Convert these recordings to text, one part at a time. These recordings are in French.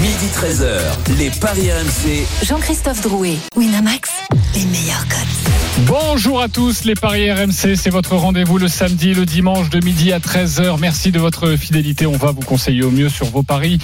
Midi 13h, les Paris RMC. Jean-Christophe Drouet, Winamax, les meilleurs codes. Bonjour à tous, les Paris RMC, c'est votre rendez-vous le samedi, le dimanche de midi à 13h. Merci de votre fidélité, on va vous conseiller au mieux sur vos paris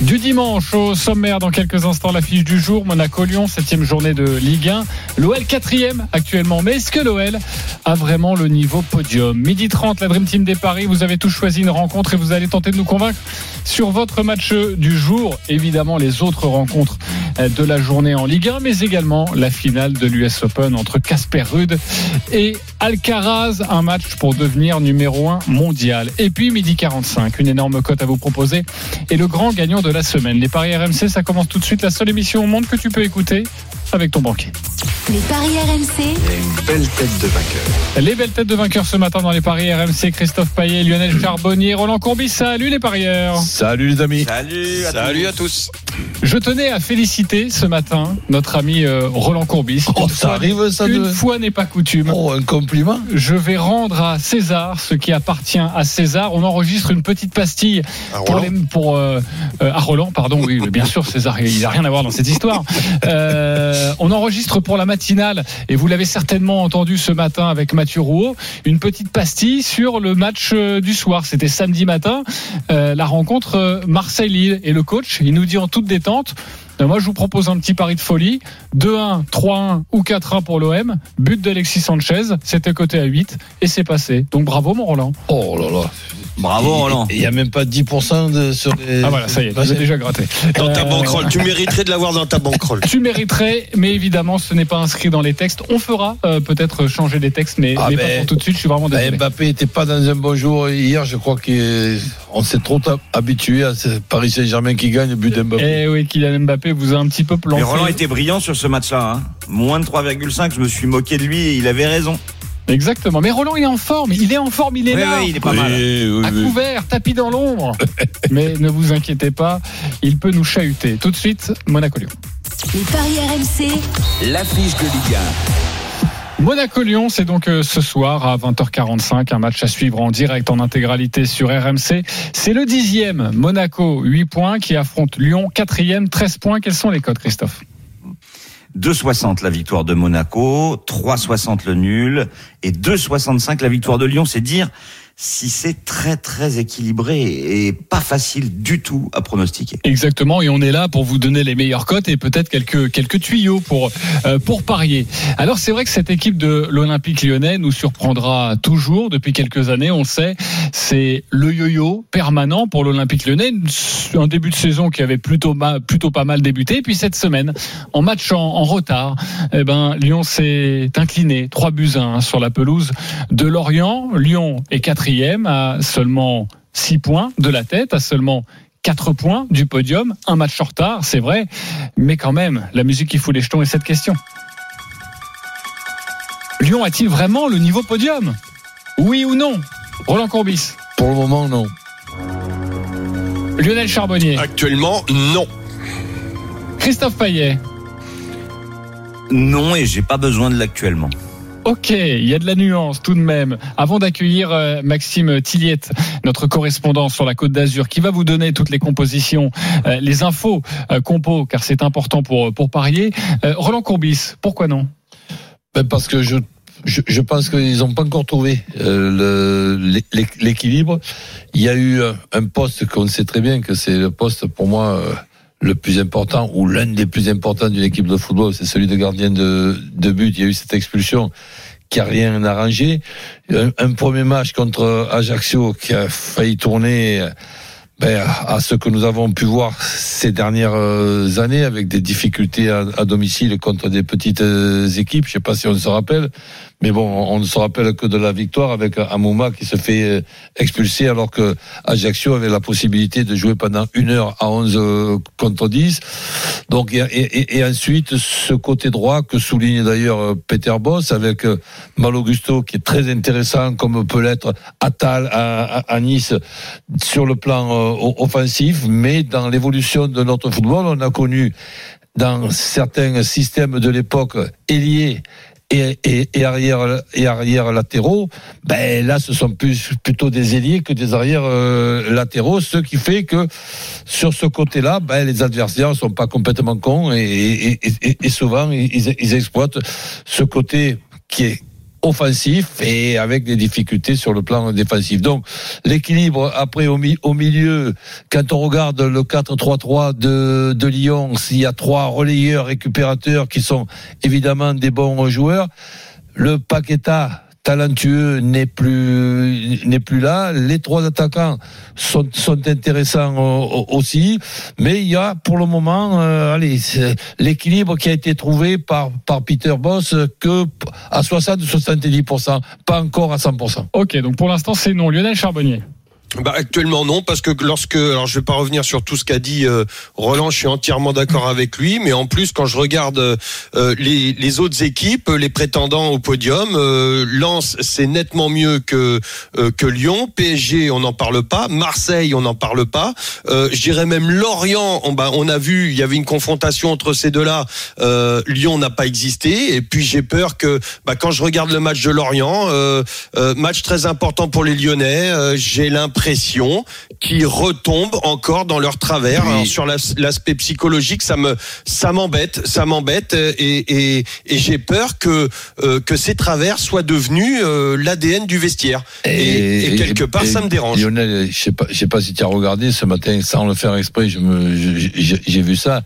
du dimanche. Au sommaire, dans quelques instants, l'affiche du jour, Monaco-Lyon, septième journée de Ligue 1. L'OL quatrième actuellement, mais est-ce que l'OL a vraiment le niveau podium? Midi 30, la Dream Team des Paris, vous avez tous choisi une rencontre et vous allez tenter de nous convaincre sur votre match du jour. Évidemment, les autres rencontres de la journée en Ligue 1, mais également la finale de l'US Open entre Casper Rude et Alcaraz, un match pour devenir numéro 1 mondial. Et puis midi 45, une énorme cote à vous proposer et le grand gagnant de la semaine. Les paris RMC, ça commence tout de suite, la seule émission au monde que tu peux écouter avec ton banquier. Les paris RMC, une belle tête de vainqueur. Les belles têtes de vainqueurs ce matin dans les paris RMC, Christophe Payet, Lionel Charbonnier, Roland Courbis. Salut les parieurs. Salut les amis. Salut à Salut tous. à tous. Je tenais à féliciter ce matin notre ami euh, Roland Courbis. Oh, Une ça fois- arrive, ça, Une de- fois n'est pas coutume. Oh, un compliment. Je vais rendre à César ce qui appartient à César. On enregistre une petite pastille pour, les- pour euh, euh, à Roland, pardon. Oui, bien sûr, César, il n'a rien à voir dans cette histoire. Euh, on enregistre pour la matinale et vous l'avez certainement entendu ce matin avec Mathieu Rouault, une petite pastille sur le match euh, du soir. C'était samedi matin, euh, la rencontre euh, Marseille-Lille et le coach, il nous dit en toute détente. euh, Moi, je vous propose un petit pari de folie. 2-1, 3-1 ou 4-1 pour l'OM. But d'Alexis Sanchez. C'était coté à 8 et c'est passé. Donc bravo, mon Roland. Oh là là. Bravo Roland. Il n'y a même pas 10% de, sur les. Ah voilà, ça y est, avez déjà gratté. Dans ta Euh, banquerolle, tu mériterais de l'avoir dans ta banquerolle. Tu mériterais, mais évidemment, ce n'est pas inscrit dans les textes. On fera euh, peut-être changer les textes, mais, Ah mais ben, pas pour tout de suite. Je suis vraiment désolé. Mbappé n'était pas dans un bon jour hier. Je crois qu'on s'est trop habitué à ce Paris Saint-Germain qui gagne le but d'Mbappé. Eh oui, Kylian Mbappé vous a un petit peu planté. Mais Roland était brillant sur ce match-là. hein. Moins de 3,5, je me suis moqué de lui et il avait raison. Exactement. Mais Roland, il est en forme. Il est en forme. Il est Oui, là. oui, il est pas Oui, mal. oui, à oui. couvert, tapis dans l'ombre. Mais ne vous inquiétez pas, il peut nous chahuter. Tout de suite, Monaco-Lyon. les paris RMC, L'affiche de Ligue Monaco-Lyon, c'est donc euh, ce soir à 20h45, un match à suivre en direct en intégralité sur RMC. C'est le dixième, Monaco, 8 points, qui affronte Lyon, quatrième, 13 points. Quels sont les codes, Christophe? 2,60 la victoire de Monaco, 3,60 le nul et 2,65 la victoire de Lyon. C'est dire si c'est très très équilibré et pas facile du tout à pronostiquer. Exactement, et on est là pour vous donner les meilleures cotes et peut-être quelques quelques tuyaux pour euh, pour parier. Alors c'est vrai que cette équipe de l'Olympique Lyonnais nous surprendra toujours depuis quelques années, on le sait. C'est le yo-yo permanent pour l'Olympique Lyonnais, un début de saison qui avait plutôt plutôt pas mal débuté, et puis cette semaine en match en, retard, eh ben Lyon s'est incliné 3 buts à 1 sur la pelouse de Lorient. Lyon est quatrième à seulement 6 points de la tête, à seulement 4 points du podium, un match en retard, c'est vrai, mais quand même, la musique qui fout les jetons est cette question. Lyon a-t-il vraiment le niveau podium? Oui ou non? Roland Courbis, Pour le moment, non. Lionel Charbonnier, Actuellement, non. Christophe Payet. Non et j'ai pas besoin de l'actuellement. Ok, il y a de la nuance tout de même. Avant d'accueillir euh, Maxime Tilliette, notre correspondant sur la Côte d'Azur, qui va vous donner toutes les compositions, euh, les infos euh, compos, car c'est important pour pour parier. Roland Courbis, pourquoi non? Ben, parce que je, je, pense qu'ils n'ont pas encore trouvé l'équilibre. Il y a eu un- poste qu'on sait très bien que c'est le poste pour moi le plus important ou l'un des plus importants d'une équipe de football, c'est celui de gardien de, de but. Il y a eu cette expulsion qui a rien arrangé. Un, premier match contre Ajaccio qui a failli tourner ben, à ce que nous avons pu voir ces dernières euh, années avec des difficultés à, domicile contre des petites euh, équipes. Je sais pas si on se rappelle, mais bon, on ne se rappelle que de la victoire avec Amouma qui se fait euh, expulser alors que Ajaccio avait la possibilité de jouer pendant une heure à 11 euh, contre 10. Donc, et, et- et ensuite, ce côté droit que souligne d'ailleurs euh, Peter Boss avec Mal Augusto qui est très intéressant comme peut l'être Attal à, à- à Nice sur le plan offensif, mais dans l'évolution de notre football, on a connu dans certains systèmes de l'époque ailier et, et, et arrière et arrière latéraux, ben là ce sont plus plutôt des ailiers que des arrières euh, latéraux, ce qui fait que sur ce côté-là, ben les adversaires sont pas complètement cons et, et, souvent ils, ils exploitent ce côté qui est offensif et avec des difficultés sur le plan défensif. Donc l'équilibre après au, mi- au milieu, quand on regarde le 4-3-3 de, de Lyon, s'il y a trois relayeurs récupérateurs qui sont évidemment des bons joueurs, le Paqueta talentueux n'est plus n'est plus là. Les trois attaquants sont, sont intéressants aussi, mais il y a pour le moment, euh, allez, l'équilibre qui a été trouvé par par Peter Boss que à 60-70%, pas encore à 100%. Ok, donc pour l'instant c'est non. Lionel Charbonnier. Bah, actuellement non, parce que lorsque, alors je vais pas revenir sur tout ce qu'a dit euh, Roland, je suis entièrement d'accord avec lui, mais en plus quand je regarde euh, les, les autres équipes, les prétendants au podium, euh, Lens c'est nettement mieux que euh, que Lyon, PSG on n'en parle pas, Marseille on n'en parle pas, euh, je dirais même Lorient, on, bah, on a vu il y avait une confrontation entre ces deux-là, euh, Lyon n'a pas existé, et puis j'ai peur que bah, quand je regarde le match de Lorient, match très important pour les Lyonnais, j'ai l'impression qu'ils retombent encore dans leur travers. Oui. Alors, sur l'as- l'aspect psychologique, ça me ça m'embête, ça m'embête, et, et, et j'ai peur que euh, que ces travers soient devenus euh, l'ADN du vestiaire. Et, et quelque part, et ça me dérange. Lionel, je sais pas, je sais pas si tu as regardé ce matin, sans le faire exprès, je me, j'ai vu ça.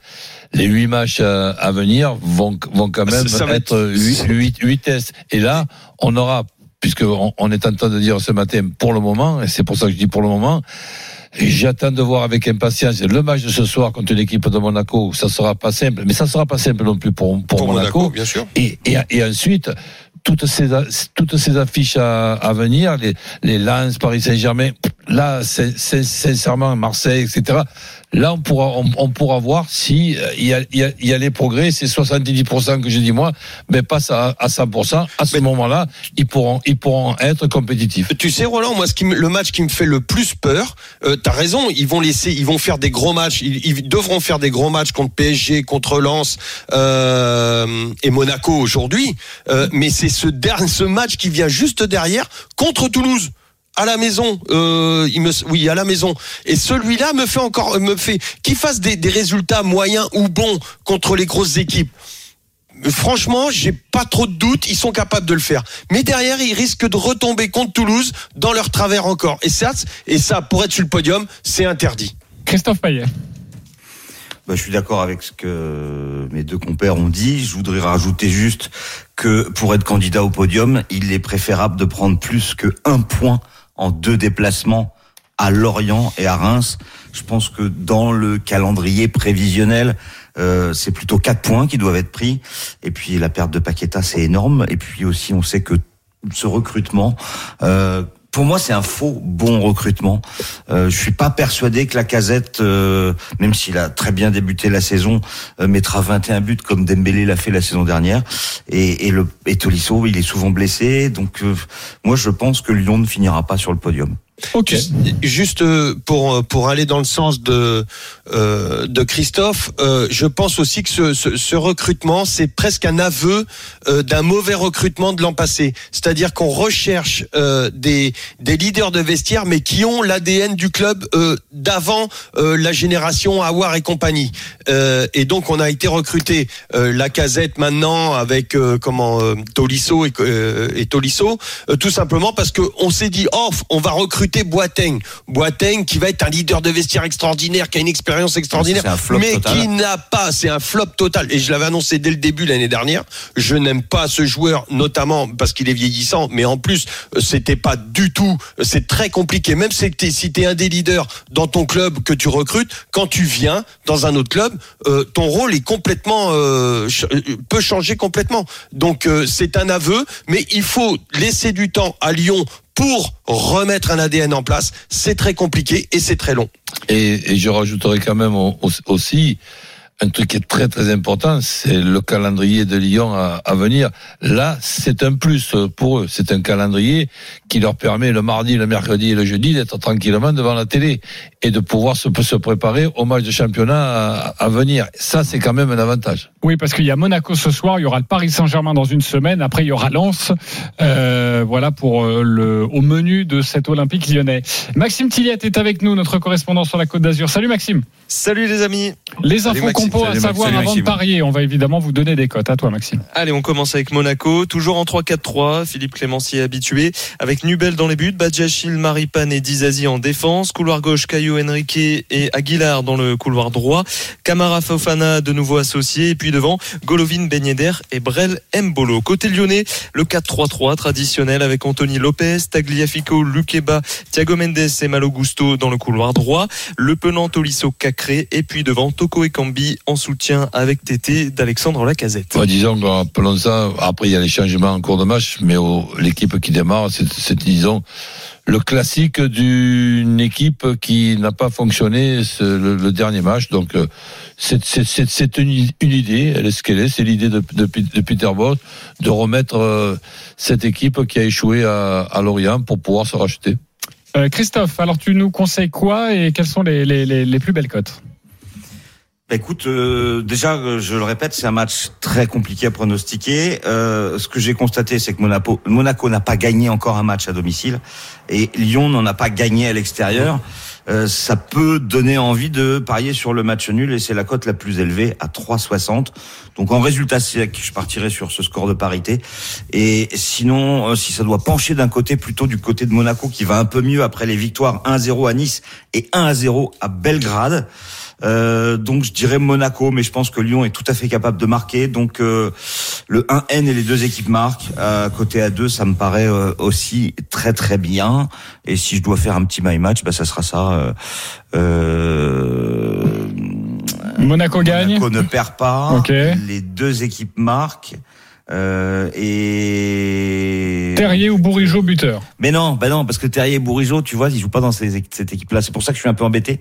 Les huit matchs à, à venir vont, vont quand même Ça- ça être être- huit, huit, huit tests. Et là, on aura, puisque on, on est en train de dire ce matin, pour le moment, et c'est pour ça que je dis pour le moment, J'attends de voir avec impatience le match de ce soir contre l'équipe de Monaco. Ça sera pas simple, mais ça sera pas simple non plus pour, pour, Pour Monaco. Monaco, bien sûr. Et, et, et ensuite, toutes ces, toutes ces affiches à, à venir, les, les Lens, Paris Saint-Germain, là, sincèrement, Marseille, etc. Là, on pourra, on, on pourra voir si euh, il y, a, y, a, y a les progrès, c'est 70% que je dis moi, mais pas à, à 100%. À ce moment-là, ils pourront, ils pourront être compétitifs. Tu sais, Roland, moi, ce qui me- le match qui me fait le plus peur, euh, t'as raison, ils vont laisser, ils vont faire des gros matchs, ils, ils devront faire des gros matchs contre PSG, contre Lens euh, et Monaco aujourd'hui. Euh, mais c'est ce dernier, ce match qui vient juste derrière contre Toulouse. À la maison, euh, il me, oui, à la maison. Et celui-là me fait encore, me fait qu'il fasse des, des résultats moyens ou bons contre les grosses équipes. Franchement, j'ai pas trop de doutes, ils sont capables de le faire. Mais derrière, ils risquent de retomber contre Toulouse dans leur travers encore. Et ça, et ça, pour être sur le podium, c'est interdit. Christophe Payet. Bah, je suis d'accord avec ce que mes deux compères ont dit. Je voudrais rajouter juste que pour être candidat au podium, il est préférable de prendre plus que un point en deux déplacements à Lorient et à Reims. Je pense que dans le calendrier prévisionnel, euh, c'est plutôt quatre points qui doivent être pris. Et puis la perte de Paqueta, c'est énorme. Et puis aussi, on sait que ce recrutement, euh, pour moi, c'est un faux bon recrutement. Euh, je suis pas persuadé que la casette, euh, même s'il a très bien débuté la saison, euh, mettra 21 buts comme Dembélé l'a fait la saison dernière. Et, et le et Tolisso, il est souvent blessé. Donc, euh, moi, je pense que Lyon ne finira pas sur le podium. Ok. Juste, euh, pour pour aller dans le sens de euh, de Christophe, euh, je pense aussi que ce, ce, ce recrutement c'est presque un aveu euh, d'un mauvais recrutement de l'an passé. C'est-à-dire qu'on recherche euh, des des leaders de vestiaire, mais qui ont l'ADN du club euh, d'avant euh, la génération Awar et compagnie. Euh, et donc on a été recruté euh, la casette maintenant avec euh, comment euh, Tolisso et, euh, et Tolisso, euh, tout simplement parce que on s'est dit oh on va recruter Boateng, Boateng qui va être un leader de vestiaire extraordinaire, qui a une expérience extraordinaire, C'est un flop mais total. qui n'a pas, c'est un flop total. Et je l'avais annoncé dès le début l'année dernière. Je n'aime pas ce joueur, notamment parce qu'il est vieillissant, mais en plus euh, c'était pas du tout, euh, c'est très compliqué. Même si t'es si t'es un des leaders dans ton club que tu recrutes, quand tu viens dans un autre club, euh, ton rôle est complètement euh, peut changer complètement. Donc euh, c'est un aveu, mais il faut laisser du temps à Lyon pour remettre un ADN en place. C'est très compliqué et c'est très long. Et, je rajouterai quand même au- au- aussi un truc qui est très très important, c'est le calendrier de Lyon à, à venir. Là, c'est un plus pour eux. C'est un calendrier qui leur permet le mardi, le mercredi et le jeudi d'être tranquillement devant la télé et de pouvoir se, se préparer au match de championnat à, à venir. Ça, c'est quand même un avantage. Oui, parce qu'il y a Monaco ce soir, il y aura le Paris Saint-Germain dans une semaine, après il y aura Lens. Euh, voilà pour euh, le au menu de cet Olympique lyonnais. Maxime Tilliette est avec nous, notre correspondant sur la Côte d'Azur. Salut Maxime. Salut les amis. Les Salut infos à savoir avant de parier. On va évidemment vous donner des cotes. À toi Maxime. Allez, on commence avec Monaco, toujours en 3-4-3. Philippe Clémencier habitué, avec Nubel dans les buts, Badjachil, Maripane et Dizazi en défense, couloir gauche Caillou Henrique et Aguilar dans le couloir droit, Camara Fofana de nouveau associé, et puis devant Golovin Ben Yedder et Brel Mbolo. Côté lyonnais, le 4-3-3 traditionnel avec Anthony Lopez, Tagliafico, Luqueba, Thiago Mendes et Malo Gusto dans le couloir droit, Le Penant Tolisso Cacré, et puis devant Toko Ekambi en soutien avec Tété d'Alexandre Lacazette. Ouais, disons, appelons ça, après il y a les changements en cours de match, mais au- l'équipe qui démarre, c'est, disons, le classique d'une équipe qui n'a pas fonctionné ce- le, le dernier match. Donc, euh, c'est, une, une idée, elle est ce qu'elle est, c'est l'idée de, de, de Peter Bosz de remettre euh, cette équipe qui a échoué à, à Lorient pour pouvoir se racheter. Euh, Christophe, alors tu nous conseilles quoi et quelles sont les, les, les, les plus belles cotes? Bah, écoute, euh, déjà, euh, je le répète, c'est un match très compliqué à pronostiquer. Euh, ce que j'ai constaté, c'est que Monaco, Monaco n'a pas gagné encore un match à domicile et Lyon n'en a pas gagné à l'extérieur. Euh, ça peut donner envie de parier sur le match nul et c'est la cote la plus élevée à 3,60. Donc en résultat sec, je partirai sur ce score de parité. Et sinon, euh, si ça doit pencher d'un côté, plutôt du côté de Monaco qui va un peu mieux après les victoires 1-0 à Nice et 1-0 à Belgrade. Euh, donc je dirais Monaco, mais je pense que Lyon est tout à fait capable de marquer. Donc euh, le 1N et les deux équipes marquent. À côté à 2, ça me paraît euh, aussi très très bien. Et si je dois faire un petit my match, bah, ça sera ça. euh, euh, Monaco gagne. Monaco ne perd pas. Ok. Les deux équipes marquent. Euh, et Terrier ou Bourigeau buteur mais non, bah non, parce que Terrier et Bourigeau, tu vois, ils jouent pas dans ces- cette équipe-là. C'est pour ça que je suis un peu embêté.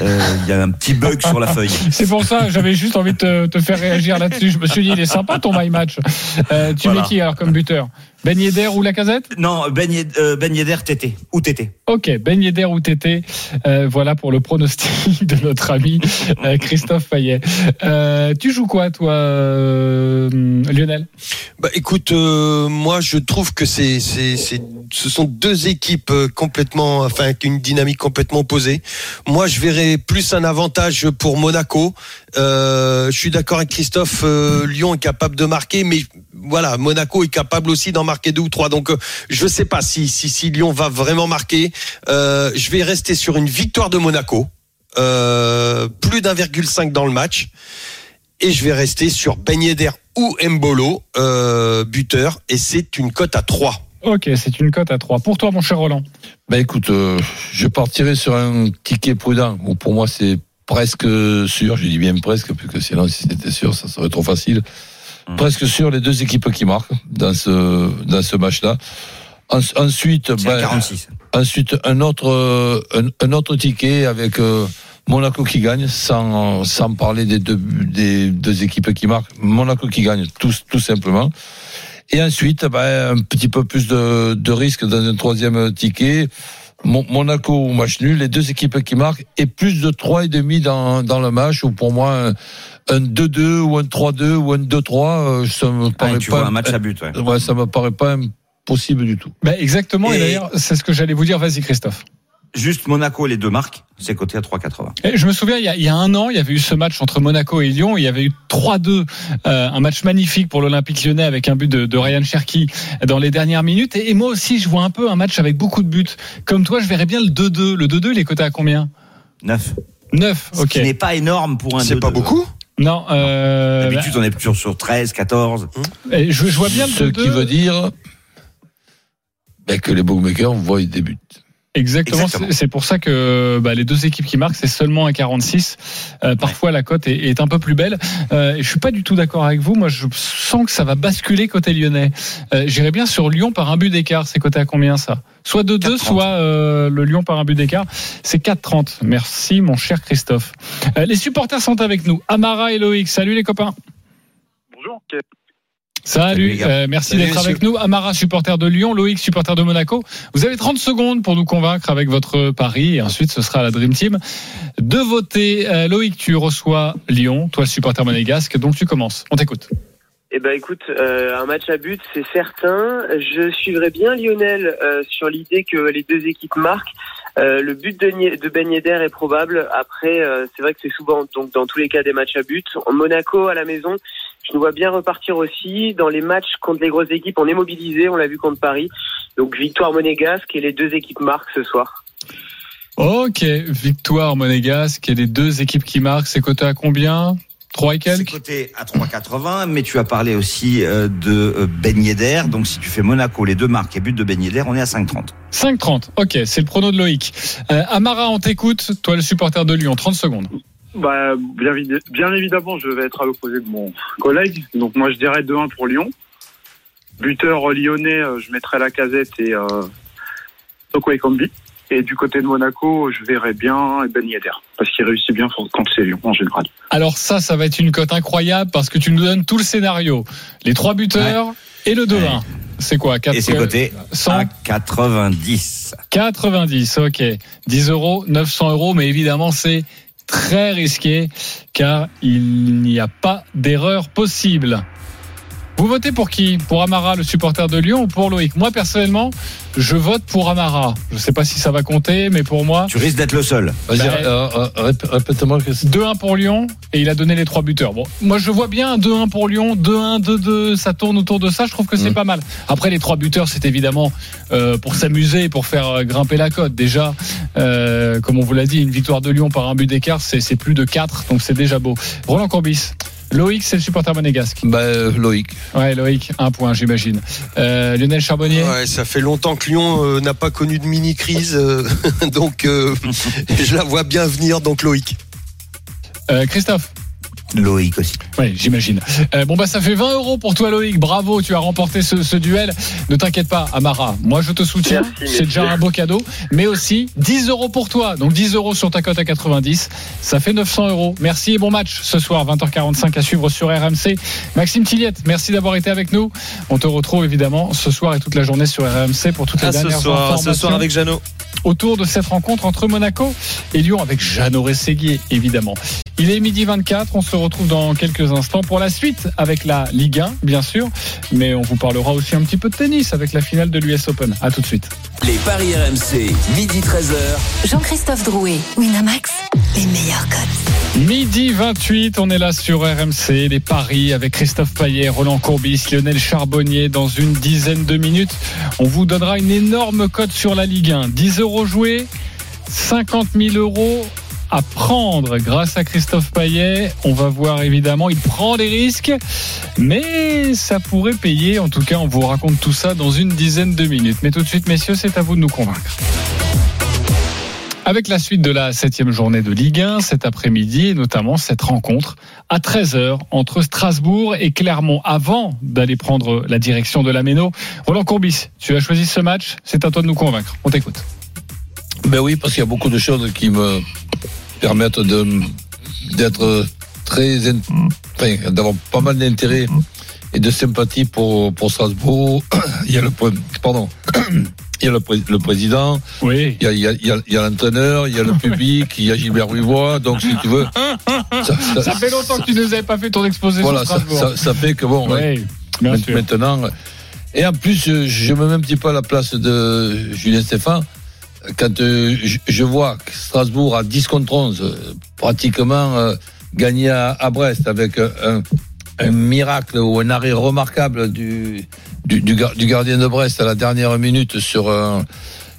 Euh, Il y a un petit bug sur la feuille. C'est pour ça, j'avais juste envie de te, te faire réagir là-dessus. Je me suis dit, il est sympa ton my match. Euh, tu Voilà. mets qui alors comme buteur? Ben Yedder ou Lacazette? Non, Ben, euh, ben Yedder, Tété. Ou Tété. Ok, Ben Yedder ou Tété. Euh, voilà pour le pronostic de notre ami euh, Christophe Payet. Euh, tu joues quoi, toi, euh, Lionel? Bah, écoute, euh, moi je trouve que c'est, c'est, c'est, ce sont deux équipes complètement, enfin, avec une dynamique complètement opposée. Moi, je verrais plus un avantage pour Monaco. Euh, je suis d'accord avec Christophe. euh, Lyon est capable de marquer, mais voilà, Monaco est capable aussi d'en marquer deux ou trois. Donc, euh, je sais pas si, si, si Lyon va vraiment marquer. Euh, je vais rester sur une victoire de Monaco. Euh, plus d'1,5 dans le match et je vais rester sur Ben Yedder ou Mbolo, euh, buteur, et c'est une cote à 3. Ok, c'est une cote à 3. Pour toi, mon cher Roland Ben écoute, euh, je partirai sur un ticket prudent. Bon, pour moi, c'est presque sûr. Je dis bien presque, puisque sinon, si c'était sûr, ça serait trop facile. Hmm. Presque sûr les deux équipes qui marquent dans ce dans ce match-là. En- ensuite, ben, 46. ensuite un autre euh, un, un autre ticket avec euh, Monaco qui gagne, sans sans parler des deux des deux équipes qui marquent. Monaco qui gagne, tout tout simplement. Et ensuite, ben, un petit peu plus de, de risque dans un troisième ticket. Mon- Monaco ou match nul, les deux équipes qui marquent, et plus de 3,5 dans, dans le match, ou pour moi, un, un 2-2 ou un 3-2 ou un 2-3, euh, ça me Ah, paraît tu pas, vois un match à but, ouais. ouais, ça me paraît pas impossible du tout. ben Exactement, et, Et- d'ailleurs, c'est ce que j'allais vous dire. Vas-y, Christophe. Juste Monaco, les deux marques, c'est coté à 3,80. Et je me souviens, il y, a, il y a un an, il y avait eu ce match entre Monaco et Lyon. Il y avait eu 3-2, euh, un match magnifique pour l'Olympique lyonnais avec un but de, de Ryan Cherki dans les dernières minutes. Et, et moi aussi, je vois un peu un match avec beaucoup de buts. Comme toi, je verrais bien le 2-2. Le 2-2, il est coté à combien? 9. 9, Ce ok. qui n'est pas énorme pour un C'est 2-2. pas beaucoup? Non, euh, D'habitude, on est plutôt sur 13, 14. eh, je, je vois bien Ce 2-2. qui veut dire ben, que les bookmakers voient des buts. Exactement. C'est c'est pour ça que bah, les deux équipes qui marquent, c'est seulement un 46. Euh, parfois, la cote est, est un peu plus belle. Euh, je suis pas du tout d'accord avec vous. Moi, je sens que ça va basculer côté lyonnais. Euh, J'irais bien sur Lyon par un but d'écart. C'est coté à combien ça? Soit 2-2, 4,30. soit euh, le Lyon par un but d'écart. C'est 4-30. Merci, mon cher Christophe. Euh, les supporters sont avec nous. Amara et Loïc. Salut les copains. Bonjour. Salut, euh, merci d'être avec nous. Amara, supporter de Lyon, Loïc, supporter de Monaco. Vous avez 30 secondes pour nous convaincre avec votre pari et ensuite ce sera à la Dream Team de voter. Euh, Loïc, tu reçois Lyon, toi supporter monégasque, donc tu commences. On t'écoute. Eh ben écoute, euh, un match à but, c'est certain. Je suivrai bien Lionel euh, sur l'idée que les deux équipes marquent. Euh, le but de, de Ben Yedder est probable. Après, euh, c'est vrai que c'est souvent, donc dans tous les cas, des matchs à but. En Monaco à la maison, nous vois bien repartir aussi. Dans les matchs contre les grosses équipes, on est mobilisé. On l'a vu contre Paris. Donc victoire monégasque et les deux équipes marquent ce soir. Ok, victoire monégasque et les deux équipes qui marquent, c'est coté à combien? 3 et C'est quelques coté à 3,80, mais tu as parlé aussi euh, de euh, Ben Yedder. Donc si tu fais Monaco, les deux marques et but de Ben Yedder, on est à 5,30. 5,30. Ok, c'est le prono de Loïc. Euh, Amara, on t'écoute. Toi, le supporter de Lyon, 30 secondes. Bah, bien, vid- bien évidemment, je vais être à l'opposé de mon collègue. Donc moi, je dirais 2-1 pour Lyon. Buteur lyonnais, euh, je mettrais la casette et euh, Toko Ekambi. Et du côté de Monaco, je verrais bien Ben Yedder. Parce qu'il réussit bien quand c'est Lyon, en général. Alors ça, ça va être une cote incroyable parce que tu nous donnes tout le scénario. Les trois buteurs et le 2-1. Ouais. C'est quoi? 4, Et c'est coté 100 à 90. 90, ok. 10 euros, 900 euros, mais évidemment c'est très risqué car il n'y a pas d'erreur possible. Vous votez pour qui Pour Amara, le supporter de Lyon, ou pour Loïc Moi personnellement, je vote pour Amara. Je ne sais pas si ça va compter, mais pour moi, Tu risques d'être le seul. Vas-y, Bah, euh, euh, rép- répète-moi que c'est. 2-1 pour Lyon et il a donné les trois buteurs. Bon, moi je vois bien un 2-1 pour Lyon, 2-1, 2-2, ça tourne autour de ça. Je trouve que c'est Mm. pas mal. Après les trois buteurs, c'est évidemment euh, pour s'amuser, pour faire euh, grimper la cote. Déjà, euh, comme on vous l'a dit, une victoire de Lyon par un but d'écart, c'est c'est plus de 4, donc c'est déjà beau. Roland Courbis. Loïc, c'est le supporter monégasque. Bah, euh, Loïc. Ouais, Loïc, un point, j'imagine. Euh, Lionel Charbonnier? Ouais, ça fait longtemps que Lyon euh, n'a pas connu de mini crise, donc euh, je la vois bien venir. Donc Loïc. Euh, Christophe? Loïc aussi. Oui, j'imagine. Euh, bon, bah, ça fait 20 euros pour toi, Loïc. Bravo, tu as remporté ce, ce duel. Ne t'inquiète pas, Amara. Moi, je te soutiens. C'est déjà un beau cadeau. Mais aussi 10 euros pour toi. Donc, 10 euros sur ta cote à 90. Ça fait 900 euros. Merci et bon match ce soir, 20h45 à suivre sur RMC. Maxime Tilliette, merci d'avoir été avec nous. On te retrouve évidemment ce soir et toute la journée sur RMC pour toutes les À ce dernières soir, informations ce soir avec Jeannot. autour de cette rencontre entre Monaco et Lyon avec Jeannot Rességuier, évidemment. Il est midi 24, on se retrouve dans quelques instants pour la suite avec la Ligue 1, bien sûr, mais on vous parlera aussi un petit peu de tennis avec la finale de l'US Open. À tout de suite. Les paris RMC, midi 13h. Jean-Christophe Drouet, Winamax, les meilleurs cotes. Midi 28, on est là sur RMC, les paris avec Christophe Payet, Roland Courbis, Lionel Charbonnier. Dans une dizaine de minutes, on vous donnera une énorme cote sur la Ligue 1. 10 euros joués, 50 000 euros à prendre grâce à Christophe Payet. On va voir évidemment, il prend des risques, mais ça pourrait payer. En tout cas, on vous raconte tout ça dans une dizaine de minutes. Mais tout de suite, messieurs, c'est à vous de nous convaincre. Avec la suite de la septième journée de Ligue 1 cet après-midi, et notamment cette rencontre à 13h entre Strasbourg et Clermont, avant d'aller prendre la direction de la Méno. Roland Courbis, tu as choisi ce match, c'est à toi de nous convaincre. On t'écoute. Ben oui, parce qu'il y a beaucoup de choses qui me permettent de d'être très, enfin, d'avoir pas mal d'intérêt et de sympathie pour pour Strasbourg. Il y a le pardon, il y a le, pré- le président, Oui. il y a il l'entraîneur, il y a le public, il y a Gilbert Ruivois. Donc si tu veux, ça, ça- Ça fait longtemps que tu nous avais pas fait ton exposé voilà, sur ça, Strasbourg. ça, fait que bon. oui, sûr. maintenant. Et en plus, je, je me mets un petit peu à la place de Julien Stéphane. Quand euh, je, vois que Strasbourg a 10 contre 11, euh, pratiquement euh, gagné à, à Brest avec euh, un, miracle ou un arrêt remarquable du, du, du, gar- du gardien de Brest à la dernière minute sur,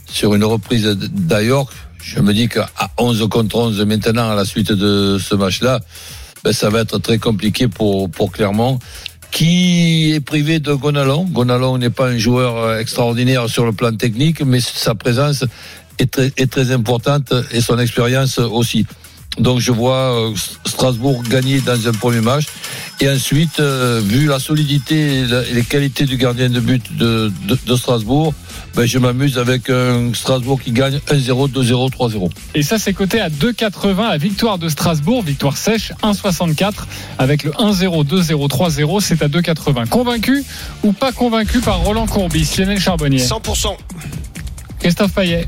sur une reprise d'Ayork. Je me dis qu'à 11 contre 11 maintenant, à la suite de ce match-là, ben, ça va être très compliqué pour, pour Clermont qui est privé de Gonalon. Gonalon n'est pas un joueur euh, extraordinaire sur le plan technique, mais sa présence est très, importante et son expérience aussi. Donc je vois euh, Strasbourg gagner dans un premier match. Et ensuite, euh, vu la solidité et, les qualités du gardien de but de Strasbourg, ben, je m'amuse avec un Strasbourg qui gagne 1-0, 2-0, 3-0. Et ça, c'est coté à 2,80. La victoire de Strasbourg, victoire sèche, 1,64. Avec le 1-0, 2-0, 3-0, c'est à 2,80. Convaincu ou pas convaincu par Roland Courbis, Lionel Charbonnier 100%. Christophe Payet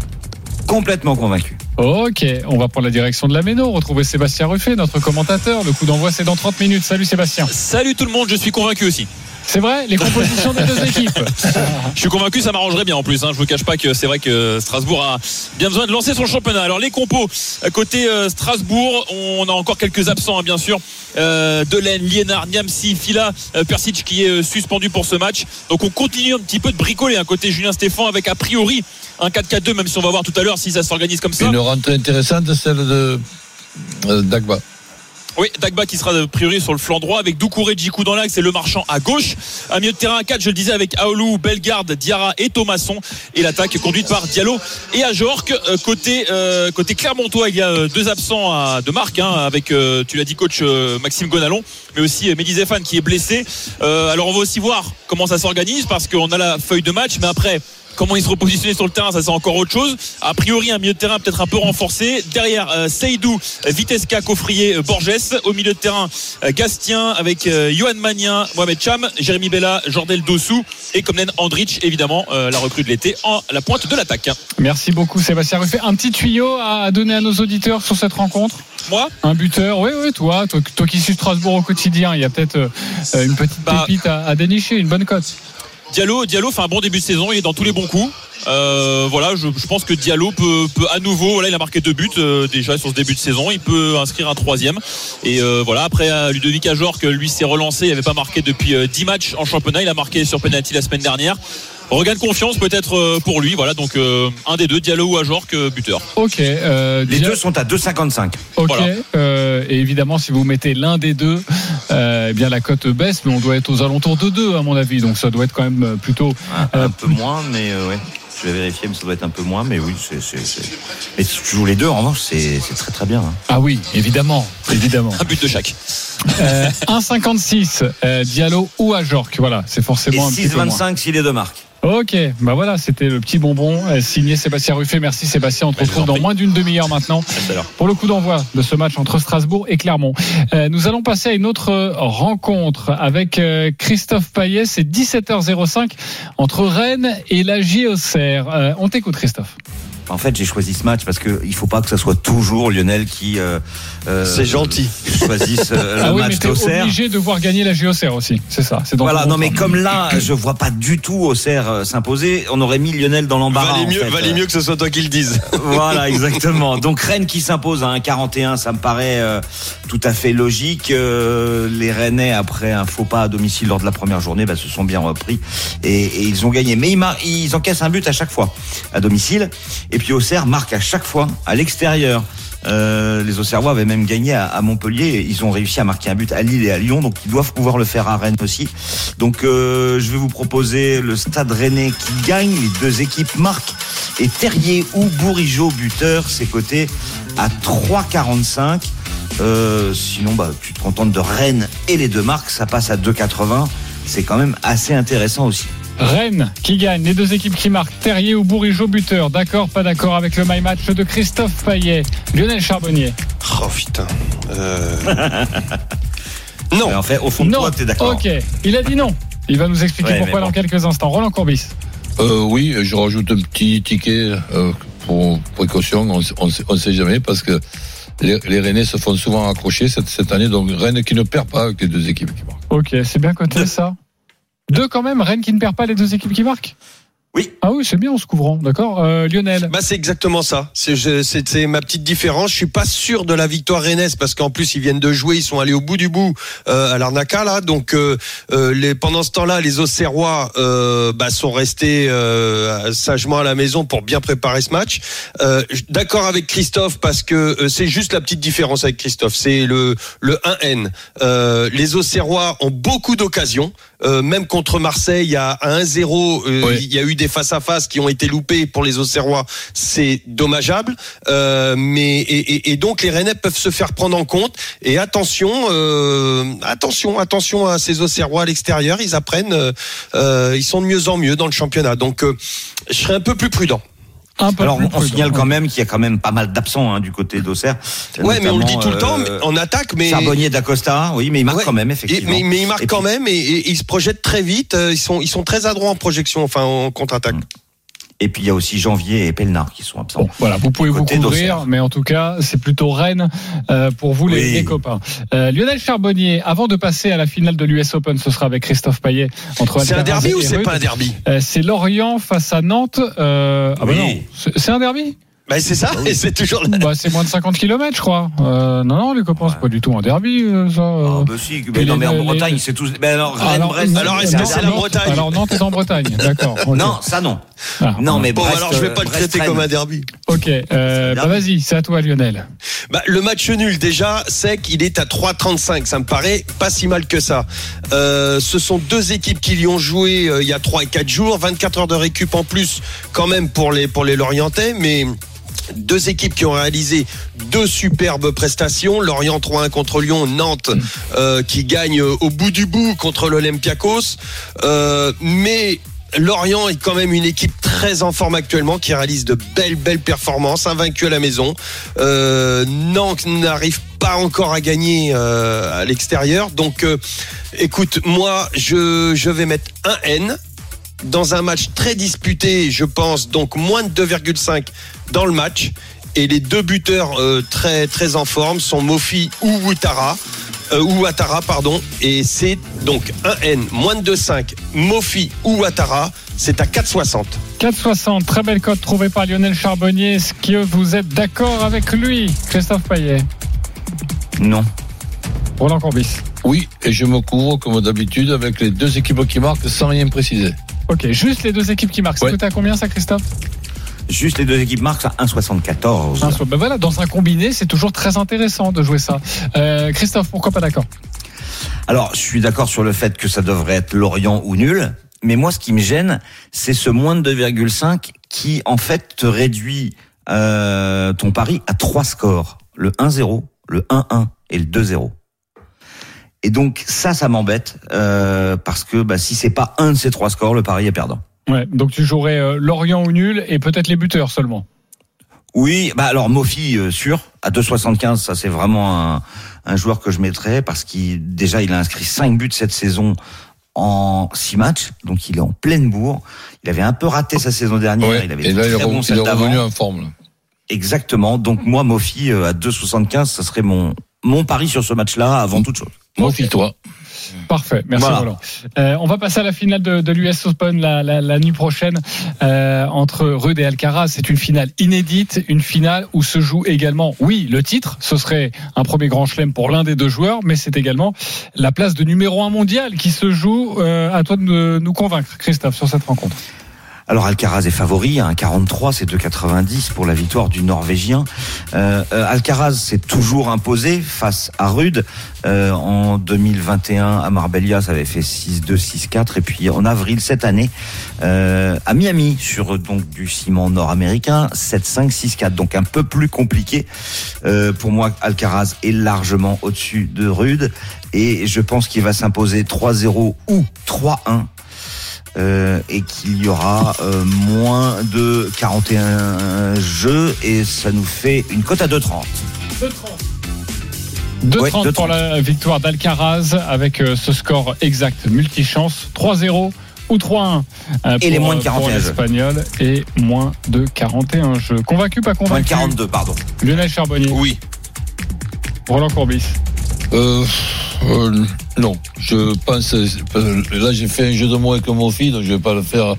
Complètement convaincu. Ok, on va prendre la direction de la Méno, retrouver Sébastien Ruffet, notre commentateur. Le coup d'envoi, c'est dans 30 minutes. Salut Sébastien. Salut tout le monde, je suis convaincu aussi. C'est vrai, les compositions des deux équipes. Je suis convaincu, ça m'arrangerait bien en plus. Hein. Je vous cache pas que c'est vrai que Strasbourg a bien besoin de lancer son championnat. Alors les compos à côté euh, Strasbourg, on a encore quelques absents hein, bien sûr. Euh, Delaine, Liénard, Niamsi, Fila, euh, Persic qui est euh, suspendu pour ce match. Donc on continue un petit peu de bricoler un côté Julien Stéphan avec a priori un 4-4-2, même si on va voir tout à l'heure si ça s'organise comme ça. Une rentrée intéressante, celle de euh, Dagba. Oui, Dagba qui sera a priori sur le flanc droit avec Doucouré, Djikou dans l'axe et Le Marchand à gauche. Un milieu de terrain à 4, je le disais, avec Aoulou, Bellegarde, Diarra et Thomasson. Et l'attaque conduite par Diallo et Ajorc. Euh, côté, euh, côté Clermontois, il y a euh, deux absents de marque, hein, avec, tu l'as dit, coach Maxime Gonalon, mais aussi Mehdi qui est blessé. Alors on va aussi voir comment ça s'organise parce qu'on a la feuille de match, mais après. Comment il se repositionner sur le terrain, ça c'est encore autre chose. A priori, un milieu de terrain peut-être un peu renforcé. Derrière, euh, Seydou, Vitesca, Coffrier, euh, Borges. Au milieu de terrain, euh, Gastien avec Johan Magnin, Mohamed Cham, Jérémy Bella, Jordel Dossou et Komnen Andrich, évidemment, la recrue de l'été, en la pointe de l'attaque. Merci beaucoup Sébastien Ruffet. Un petit tuyau à donner à nos auditeurs sur cette rencontre? Moi? Un buteur, oui, oui, toi, toi, toi qui suis Strasbourg au quotidien, il y a peut-être une petite Bah. pépite à, à dénicher, une bonne cote. Diallo, Diallo fait un bon début de saison, il est dans tous les bons coups. Euh, voilà, je, pense que Diallo peut, à nouveau, voilà, il a marqué deux buts euh, déjà sur ce début de saison, il peut inscrire un troisième. Et euh, voilà, après Ludovic Ajor, que lui s'est relancé, il n'avait pas marqué depuis euh, 10 matchs en championnat, il a marqué sur penalty la semaine dernière. Regain de confiance peut-être euh, pour lui, voilà, donc euh, un des deux, Diallo ou Ajor, que buteur. Ok. euh, Les deux sont à 2,55. Ok. Voilà. euh, et évidemment, si vous mettez l'un des deux, euh, eh bien la cote baisse, mais on doit être aux alentours de 2 à mon avis. Donc ça doit être quand même euh, plutôt. Un, Euh, un peu moins, mais euh, ouais. Je vais vérifier, mais ça doit être un peu moins. Mais oui, c'est. Mais si tu joues les deux, en revanche, c'est très très bien. hein. Ah oui, évidemment, évidemment. Un but de chaque. Euh, 1,56 euh, Diallo ou Ajorc. Voilà, c'est Et forcément un petit peu moins. 6,25 si les deux marques. Ok, bah voilà, c'était le petit bonbon euh, signé Sébastien Ruffet. Merci Sébastien. On te retrouve dans moins d'une demi-heure maintenant pour le coup d'envoi de ce match entre Strasbourg et Clermont. Euh, nous allons passer à une autre euh, rencontre avec euh, Christophe Payet. C'est 17h05 entre Rennes et la Auxerre. Euh, on t'écoute Christophe. En fait, j'ai choisi ce match parce que il faut pas que ce soit toujours Lionel qui. euh, euh, C'est gentil. Choisisse euh, le ah oui, mais match d'Auxerre. obligé de voir gagner la Auxerre aussi. C'est ça. C'est Voilà, non mais comme là, je vois pas du tout Auxerre euh, s'imposer. On aurait mis Lionel dans l'embarras. Valait en mieux, fait. valait mieux que ce soit toi qui le dise. Voilà, exactement. Donc Rennes qui s'impose à 1,41, ça me paraît euh, tout à fait logique. Euh, les Rennais, après un faux pas à domicile lors de la première journée, bah, se sont bien repris et, et ils ont gagné. Mais ils, ils encaissent un but à chaque fois à domicile. Et puis Auxerre marque à chaque fois à l'extérieur. Euh, les Auxerrois avaient même gagné à, à Montpellier. Ils ont réussi à marquer un but à Lille et à Lyon, donc ils doivent pouvoir le faire à Rennes aussi. Donc euh, je vais vous proposer le Stade Rennais qui gagne. Les deux équipes marquent. Et Terrier ou Bourigeau buteur, c'est coté à 3,45. Euh, sinon, bah, tu te contentes de Rennes et les deux marques, ça passe à 2,80. C'est quand même assez intéressant aussi. Rennes qui gagne, les deux équipes qui marquent, Terrier ou Bourigeau buteur. D'accord, pas d'accord avec le my match de Christophe Payet, Lionel Charbonnier. Oh putain. Euh... non. Mais en fait, au fond de Non, toi, t'es d'accord. ok, il a dit non. Il va nous expliquer Ouais, pourquoi dans quelques instants. Roland Courbis. Euh, oui, je rajoute un petit ticket euh, pour précaution, on sait- on sait, on sait jamais, parce que les, les Rennais se font souvent accrocher cette, cette année, donc Rennes qui ne perd pas avec les deux équipes qui marquent. Ok, c'est bien coté ça. Deux quand même, Rennes qui ne perd pas les deux équipes qui marquent Oui. Ah oui, c'est bien en se couvrant, d'accord. Euh, Lionel. Bah c'est exactement ça. C'est ma petite différence. Je suis pas sûr de la victoire rennaise parce qu'en plus ils viennent de jouer, ils sont allés au bout du bout euh, à l'Arnaca là. Donc euh, euh, les, pendant ce temps-là, les Auxerrois euh, bah, sont restés euh, sagement à la maison pour bien préparer ce match. Euh, D'accord avec Christophe parce que euh, c'est juste la petite différence avec Christophe. C'est le le 1N. Euh, les Auxerrois ont beaucoup d'occasions. Euh, même contre Marseille à, à 1-0, euh, Oui. il y a eu des face à face qui ont été loupés pour les Auxerrois. C'est dommageable, euh, mais et, et- et donc les Rennais peuvent se faire prendre en compte. Et attention, euh, attention, attention à ces Auxerrois à l'extérieur. Ils apprennent, euh, euh, ils sont de mieux en mieux dans le championnat. Donc euh, je serais un peu plus prudent. Un peu Alors plus on prudent. signale quand même qu'il y a quand même pas mal d'absents hein, du côté d'Auxerre. Ouais, mais on le dit tout le temps, euh, mais en attaque, mais Charbonnier d'Acosta, oui, mais il marque Ouais. quand même Et- effectivement. mais, marquent Et quand puis- même et, et- et ils se projettent très vite. euh, Ils sont, ils sont très adroits en projection, enfin en contre-attaque. Et puis il y a aussi Janvier et Pelnard qui sont absents. Bon, voilà, vous pouvez vous couvrir, mais en tout cas, c'est plutôt Rennes euh, pour vous les, Oui. les copains. Euh, Lionel Charbonnier, avant de passer à la finale de l'US Open, ce sera avec Christophe Payet entre C'est un derby ou c'est pas un derby? Euh, C'est Lorient face à Nantes. Euh, ah bah Oui. non, c'est un derby? Bah, C'est ça, et c'est toujours la- bah, C'est moins de 50 km, je crois. Euh, non, non, les copains, c'est pas du tout un derby, euh, ça. euh. Ah bah si, mais les- non mais en les- Bretagne c'est tous. Ben alors Alors, alors, est-ce que c'est la Bretagne? Alors Nantes est en Bretagne, d'accord. Non, ça non. Ah, Non mais Bon, Brest, alors je vais pas le Brest, traiter Rennes. comme un derby. Ok, euh, bah vas-y, c'est à toi Lionel. Bah, le match nul déjà sec, il est à 3,35. Ça me paraît pas si mal que ça. Euh, ce sont deux équipes qui y ont joué euh, il y a 3 et 4 jours, 24 heures de récup en plus quand même pour les pour les Lorientais, mais deux équipes qui ont réalisé deux superbes prestations. Lorient 3-1 contre Lyon, Nantes euh, qui gagne au bout du bout contre l'Olympiakos. Euh, mais Lorient est quand même une équipe très en forme actuellement qui réalise de belles belles performances, invaincu à la maison. Euh, n'arrive pas encore à gagner euh, à l'extérieur. Donc euh, écoute, moi je, vais mettre un N dans un match très disputé, je pense, donc moins de 2,5 dans le match. Et les deux buteurs très en forme sont Mofi ou Ouattara. Euh, ou Ouattara, pardon. Et c'est donc un N, moins de 2,5, Mofi ou Ouattara, c'est à 4,60. 4,60, très belle cote trouvée par Lionel Charbonnier. Est-ce que vous êtes d'accord avec lui, Christophe Payet? Non. Roland Courbis. Oui, et je me couvre comme d'habitude avec les deux équipes qui marquent sans rien préciser. Ok, juste les deux équipes qui marquent. Ouais. C'est à combien ça, Christophe? Juste les deux équipes marquent à 1,74. Un soit- ben voilà, Dans un combiné, c'est toujours très intéressant de jouer ça. Euh, Christophe, pourquoi pas d'accord? Alors, je suis d'accord sur le fait que ça devrait être Lorient ou nul. Mais moi, ce qui me gêne, c'est ce moins de 2,5 qui, en fait, te réduit euh, ton pari à trois scores. Le 1-0, le 1-1 et le 2-0. Et donc, ça, ça m'embête. euh, parce que bah, si c'est pas un de ces trois scores, le pari est perdant. Ouais, donc tu jouerais euh, Lorient ou nul et peut-être les buteurs seulement. Oui, bah alors Mofi euh, sûr à 2,75, ça c'est vraiment un, un joueur que je mettrais parce qu'il déjà il a inscrit 5 buts cette saison en 6 matchs, donc il est en pleine bourre. Il avait un peu raté sa saison dernière, Ouais, il avait et là, été il très bon il est revenu en forme. là. Exactement. Donc moi Mofi euh, à 2,75, ça serait mon mon pari sur ce match-là avant toute chose. Méfie-toi. Parfait, merci Voilà. Roland. Euh, on va passer à la finale de, de l'US Open la, la, la nuit prochaine euh, entre Rude et Alcaraz. C'est une finale inédite, une finale où se joue également, oui, le titre. Ce serait un premier grand chelem pour l'un des deux joueurs, mais c'est également la place de numéro un mondial qui se joue. Euh, à toi de nous convaincre, Christophe, sur cette rencontre. Alors Alcaraz est favori, à 1,43, c'est 2,90 pour la victoire du Norvégien. Euh, euh, Alcaraz s'est toujours imposé face à Rude. Euh, en 2021 à Marbella, ça avait fait 6-2, 6-4. Et puis en avril cette année, à Miami, sur donc du ciment nord-américain, 7-5, 6-4. Donc un peu plus compliqué. Pour moi, Alcaraz est largement au-dessus de Rude. Et je pense qu'il va s'imposer 3-0 ou 3-1 euh, et qu'il y aura euh, moins de 41 jeux et ça nous fait une cote à 2,30. 2,30 Ouais, 2,30. pour la victoire d'Alcaraz avec euh, ce score exact, multichance, 3-0 ou 3-1 euh, Et les pour, moins de euh, 41 pour jeux. l'Espagnol et moins de 41 jeux. Convaincu, pas Moins de convaincu 42, pardon. Lionel Charbonnier, Oui. Roland Courbis. Euh, euh, non, je pense. euh, Là, j'ai fait un jeu de mots avec mon fils, donc je vais pas le faire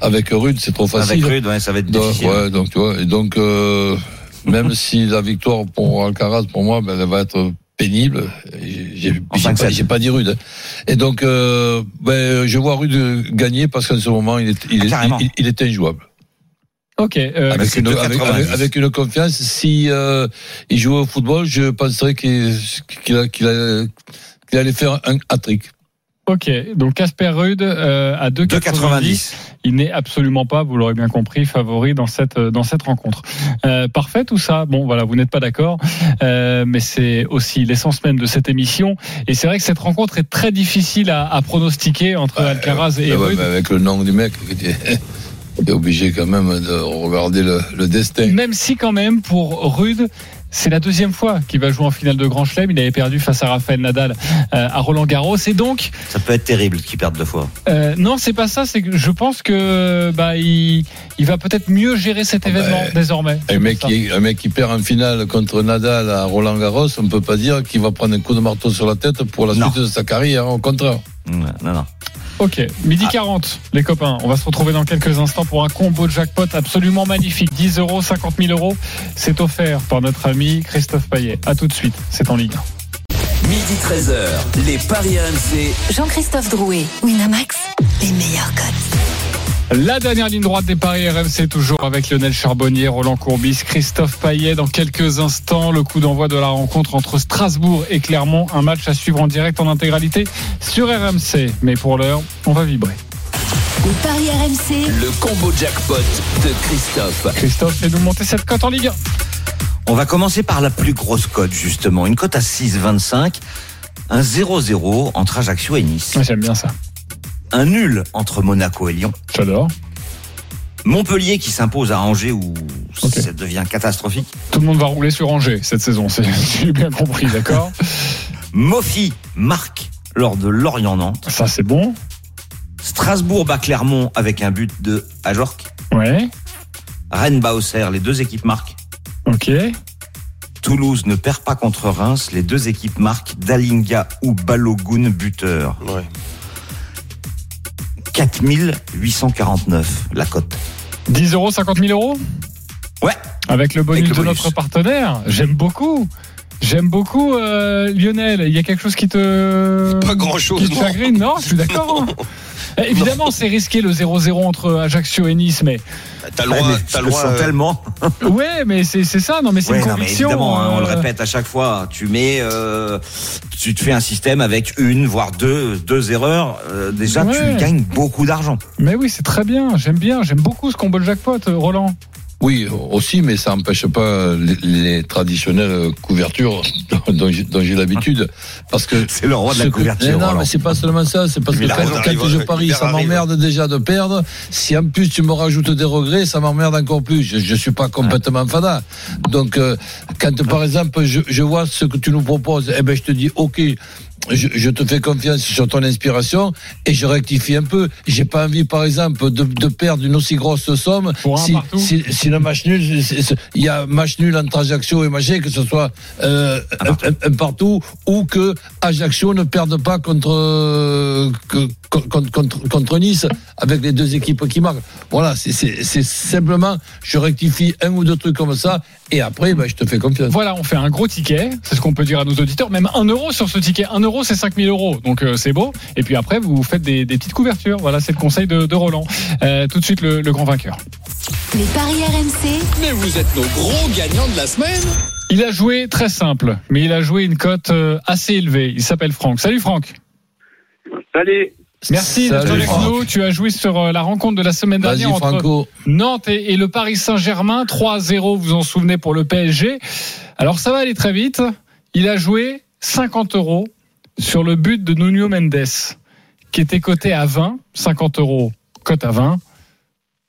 avec Rude, c'est trop facile. Avec Rude, ouais, ça va être Donc, difficile. ouais, donc tu vois, et donc euh, même si la victoire pour Alcaraz, pour moi, ben, elle va être pénible. J'ai En j'ai 5-7. pas, pas dit Rude. hein. Et donc, euh, ben, je vois Rude gagner parce qu'en ce moment, il est, il est, il, il est injouable. Ok, euh, Avec une, 2,90. avec, avec- avec une confiance. Si euh, il jouait au football, je penserais qu'il allait faire un hat-trick. Ok, donc Casper Ruud euh, à 2,90. 2,90. Il n'est absolument pas, vous l'aurez bien compris, favori dans cette euh, dans cette rencontre. Euh, parfait tout ça. Bon voilà, vous n'êtes pas d'accord, euh, mais c'est aussi l'essence même de cette émission. Et c'est vrai que cette rencontre est très difficile à, à pronostiquer entre Alcaraz et ouais, mais avec le nom du mec, tu es obligé quand même de regarder le, le destin. Même si quand même pour Rude, c'est la deuxième fois qu'il va jouer en finale de Grand Chelem. Il avait perdu face à Rafael Nadal euh, à Roland Garros. Et donc, Ça peut être terrible qu'ils perdent deux fois. euh, non, c'est pas ça. C'est que je pense que bah il, il va peut-être mieux gérer cet événement désormais. Un mec, qui, un mec qui perd en finale contre Nadal à Roland Garros, on ne peut pas dire qu'il va prendre un coup de marteau sur la tête pour la Non. suite de sa carrière, au contraire. Non, non. Ok, midi 40, les copains. On va se retrouver dans quelques instants pour un combo jackpot absolument magnifique. 10 euros, 50 000 euros. C'est offert par notre ami Christophe Payet. À tout de suite. C'est en Ligue 1. Midi 13h, les Paris RMC. Jean-Christophe Drouet, Winamax, les meilleurs codes. La dernière ligne droite des paris RMC, toujours avec Lionel Charbonnier, Roland Courbis, Christophe Payet. Dans quelques instants, le coup d'envoi de la rencontre entre Strasbourg et Clermont. Un match à suivre en direct en intégralité sur RMC. Mais pour l'heure, on va vibrer. Les paris RMC, Le combo jackpot de Christophe. Christophe, fais-nous monter cette cote en Ligue 1. On va commencer par la plus grosse cote, justement. Une cote à 6,25. Un 0-0 entre Ajaccio et Nice. J'aime bien ça. Un nul entre Monaco et Lyon. J'adore. Montpellier qui s'impose à Angers où ça devient catastrophique. Tout le monde va rouler sur Angers cette saison. c'est- J'ai bien compris, d'accord? Mofi marque lors de Lorient-Nantes. Ça, c'est bon. Strasbourg bat Clermont avec un but de Ajorc. Ouais. Rennes bat Auxerre, les deux équipes marquent. Ok. Toulouse ne perd pas contre Reims, les deux équipes marquent Dalinga ou Balogun buteur. Ouais. 4849 la cote. 10 euros, 50 000 euros? Ouais. Avec le bonus Avec le de bonus. notre partenaire. J'aime beaucoup. J'aime beaucoup, euh, Lionel. Il y a quelque chose qui te. Pas grand-chose, Qui te non. chagrine? Non, je suis d'accord. hein. Eh, Évidemment, c'est risqué le 0-0 entre Ajaccio et Nice, mais. T'as le droit, le euh, tellement. Ouais, mais c'est c'est ça. Non, mais c'est Ouais, une non, mais conviction. évidemment, hein, on le euh, répète à chaque fois. Tu mets, euh, tu te fais un système avec une, voire deux, deux erreurs. euh, déjà, Ouais. tu gagnes beaucoup d'argent. Mais oui, c'est très bien. J'aime bien. J'aime beaucoup ce combo jackpot, euh, Roland. Oui, aussi, mais ça n'empêche pas les, les traditionnelles couvertures dont j'ai dont j'ai l'habitude. Parce que. C'est le roi de la couverture. Mais non, mais c'est pas seulement ça, c'est parce que quand, je parie, ça m'emmerde déjà de perdre. Si en plus tu me rajoutes des regrets, ça m'emmerde encore plus. Je, je suis pas complètement fada. Donc, euh, quand par exemple, je, je vois ce que tu nous proposes, eh ben, je te dis, ok. Je, je te fais confiance sur ton inspiration et je rectifie un peu. J'ai pas envie, par exemple, de, de perdre une aussi grosse somme Pour si, si, si le match nul, il y a match nul entre Ajaccio et Magé, que ce soit euh, un, un- partout ou que Ajaccio ne perde pas contre, euh, que- contre, contre, contre Nice avec les deux équipes qui marquent. Voilà, c'est simplement, je rectifie un ou deux trucs comme ça et après, ben, je te fais confiance. Voilà, on fait un gros ticket. C'est ce qu'on peut dire à nos auditeurs. Même un euro sur ce ticket. Un euro, c'est 5000 euros. Donc, euh, c'est beau. Et puis après, vous faites des, des petites couvertures. Voilà, c'est le conseil de, de Roland. Euh, tout de suite, le, le grand vainqueur. les paris RMC, Mais vous êtes nos gros gagnants de la semaine. Il a joué très simple, mais il a joué une cote euh, assez élevée. Il s'appelle Franck. Salut Franck. Salut. Merci d'être avec Franck. nous. Tu as joué sur la rencontre de la semaine dernière entre Franco. Nantes et, et le Paris Saint-Germain. 3-0, vous vous en souvenez, pour le PSG. Alors ça va aller très vite. Il a joué 50 euros sur le but de Nuno Mendes, qui était coté à 20. 50 euros, cote à 20.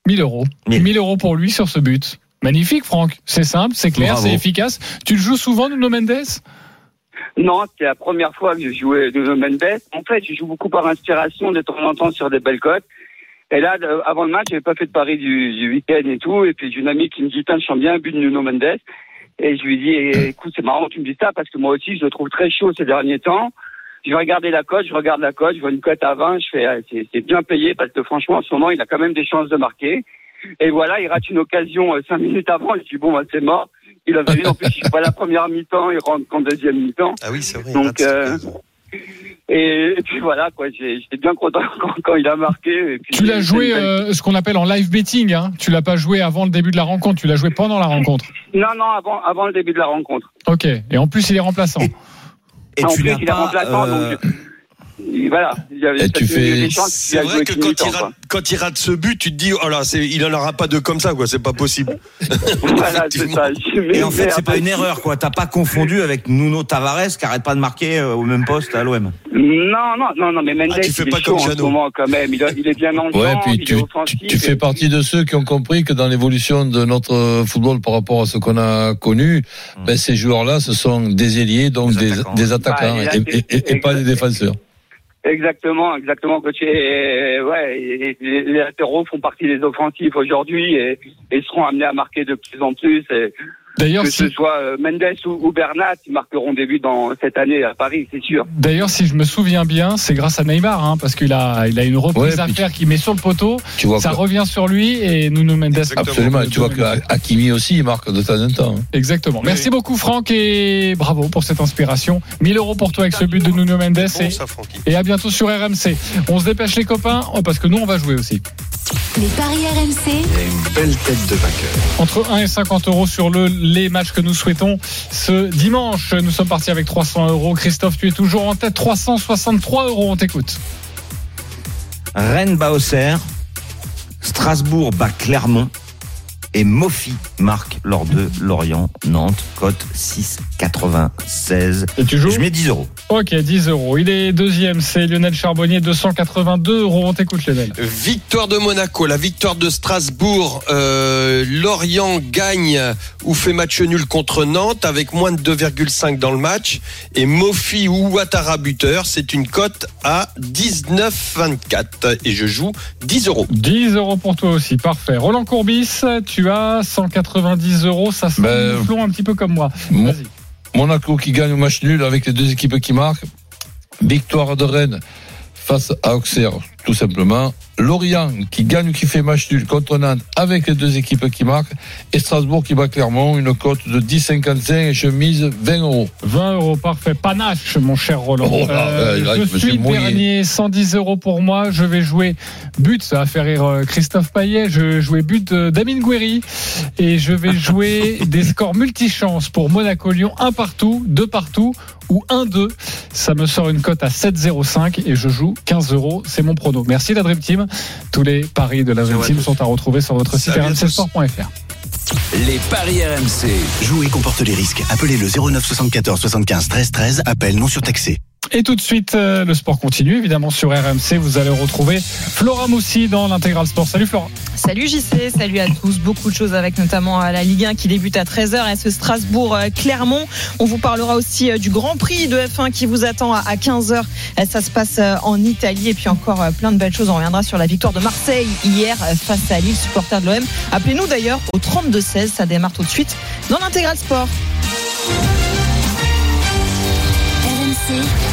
1000 euros. 1000. 1000 euros pour lui sur ce but. Magnifique, Franck. C'est simple, c'est clair, c'est efficace. Tu le joues souvent, Nuno Mendes? Non, c'est la première fois que je jouais de Mendes. En fait, je joue beaucoup par inspiration de temps en temps sur des belles cotes. Et là, de- avant le match, j'avais pas fait de pari du, du week-end et tout. Et puis j'ai une amie qui me dit, Putain, je sens bien un but de Nuno Mendes. Et je lui dis, écoute, c'est marrant que tu me dis ça parce que moi aussi, je le trouve très chaud ces derniers temps. Je vais regarder la cote, je regarde la cote, je vois une cote à 20, je fais, ah, c'est bien payé parce que franchement, en ce moment, il a quand même des chances de marquer. Et voilà, il rate une occasion euh, cinq minutes avant. Je dis, bon, bah, c'est mort. Il avait vu, en plus, il pas la première mi-temps, il rentre qu'en deuxième mi-temps. Ah oui, c'est vrai. Donc, euh, et, et puis voilà, quoi, j'ai- j'étais bien content quand, quand il a marqué. Et puis, Tu l'as joué belle- euh, ce qu'on appelle en live betting. Hein. Tu l'as pas joué avant le début de la rencontre. Tu l'as joué pendant la rencontre. Non, non, avant, avant le début de la rencontre. Ok. Et en plus, il est remplaçant. Et en tu plus, n'as il est pas, euh, donc Et voilà. Il y avait Et tu fais- C'est vrai que quand il, rate, quand il rate ce but, tu te dis, oh là, c'est- il en aura pas deux comme ça, quoi. C'est pas possible. Voilà, c'est ça. Et en fait, c'est pas une erreur, quoi. T'as pas confondu avec Nuno Tavares qui arrête pas de marquer euh, au même poste à l'OM. Non, non, non, non, mais Mendes, Ah, tu fais il pas est comme en ce Jeannot. moment quand même. Il, a- il est bien le Ouais, champ, puis il tu, est tu, offensif. tu fais partie de ceux qui ont compris que dans l'évolution de notre football par rapport à ce qu'on a connu, ben, ces joueurs-là, ce sont des ailiers, donc Des des, attaquants. des attaquants, Bah, et là, et, et- et- et pas des défenseurs. Exactement, exactement, coach. Et, ouais, les latéraux font partie des offensifs aujourd'hui et, et seront amenés à marquer de plus en plus. D'ailleurs, que si, ce soit euh, Mendes ou, ou Bernat, ils marqueront des buts dans cette année à Paris, c'est sûr. d'ailleurs, si je me souviens bien, c'est grâce à Neymar, hein, parce qu'il a, il a une reprise Ouais, à faire qui met sur le poteau. Tu vois Ça que- revient sur lui et Nuno Mendes. Absolument. Tu vois que Hakimi aussi, il marque de temps en temps. hein. Exactement. Merci beaucoup Franck et bravo pour cette inspiration. 1000 euros pour toi avec ce but de Nuno Mendes Bon, et, ça, et à bientôt sur RMC. On se dépêche les copains oh, parce que nous on va jouer aussi. Les paris RMC, Il y a une belle tête de vainqueur. Entre 1 et 50 euros sur le, les matchs que nous souhaitons ce dimanche. Nous sommes partis avec 300 euros. Christophe, tu es toujours en tête. 363 euros. On t'écoute. Rennes bat Strasbourg bat Clermont et Mofi marque lors de Lorient, Nantes, cote 6,96. Et tu joues Je mets 10 euros. Ok, 10 euros. Il est deuxième. C'est Lionel Charbonnier, 282 euros. On t'écoute Lionel. Victoire de Monaco, la victoire de Strasbourg, euh, Lorient gagne ou fait match nul contre Nantes avec moins de 2,5 dans le match et Mofi ou Ouattara buteur, c'est une cote à 19,24 et je joue 10 euros. 10 euros pour toi aussi. Parfait. Roland Courbis, tu as 190 euros. Ça sent Ben, flon un petit peu comme moi. Mon-. Monaco qui gagne au match nul avec les deux équipes qui marquent. Victoire de Rennes face à Auxerre, tout simplement. Lorient qui gagne ou qui fait match nul contre Nantes avec les deux équipes qui marquent. Et Strasbourg qui bat Clermont, une cote de 10,55 et je mise 20 euros. 20 euros, parfait. Panache, mon cher Roland. Oh, là, là, je suis dernier, 110 euros pour moi. Je vais jouer but, ça va faire rire euh, Christophe Payet. Je vais jouer but Damien Guéry. Et je vais jouer des scores multichance pour Monaco-Lyon. Un partout, deux partout ou 1-2. Ça me sort une cote à 7,05 et je joue 15 euros. C'est mon Merci la Dream Team. Tous les paris de la Dream Team tous. sont à retrouver sur votre site rmcsport.fr. Les paris RMC. Jouer comporte les risques. Appelez le 09 74 75 13 13. Appel non surtaxé. Et tout de suite, euh, le sport continue. Évidemment, sur RMC, vous allez retrouver Flora Moussi dans l'intégral sport. Salut Flora. Salut JC, salut à tous. Beaucoup de choses avec notamment euh, la Ligue 1 qui débute à 13h et ce Strasbourg-Clermont. On vous parlera aussi euh, du Grand Prix de F1 qui vous attend à 15h. Ça se passe en Italie et puis encore plein de belles choses. On reviendra sur la victoire de Marseille hier face à Lille, supporter de l'OM. Appelez-nous d'ailleurs au 32-16. Ça démarre tout de suite dans l'intégral sport. RMC,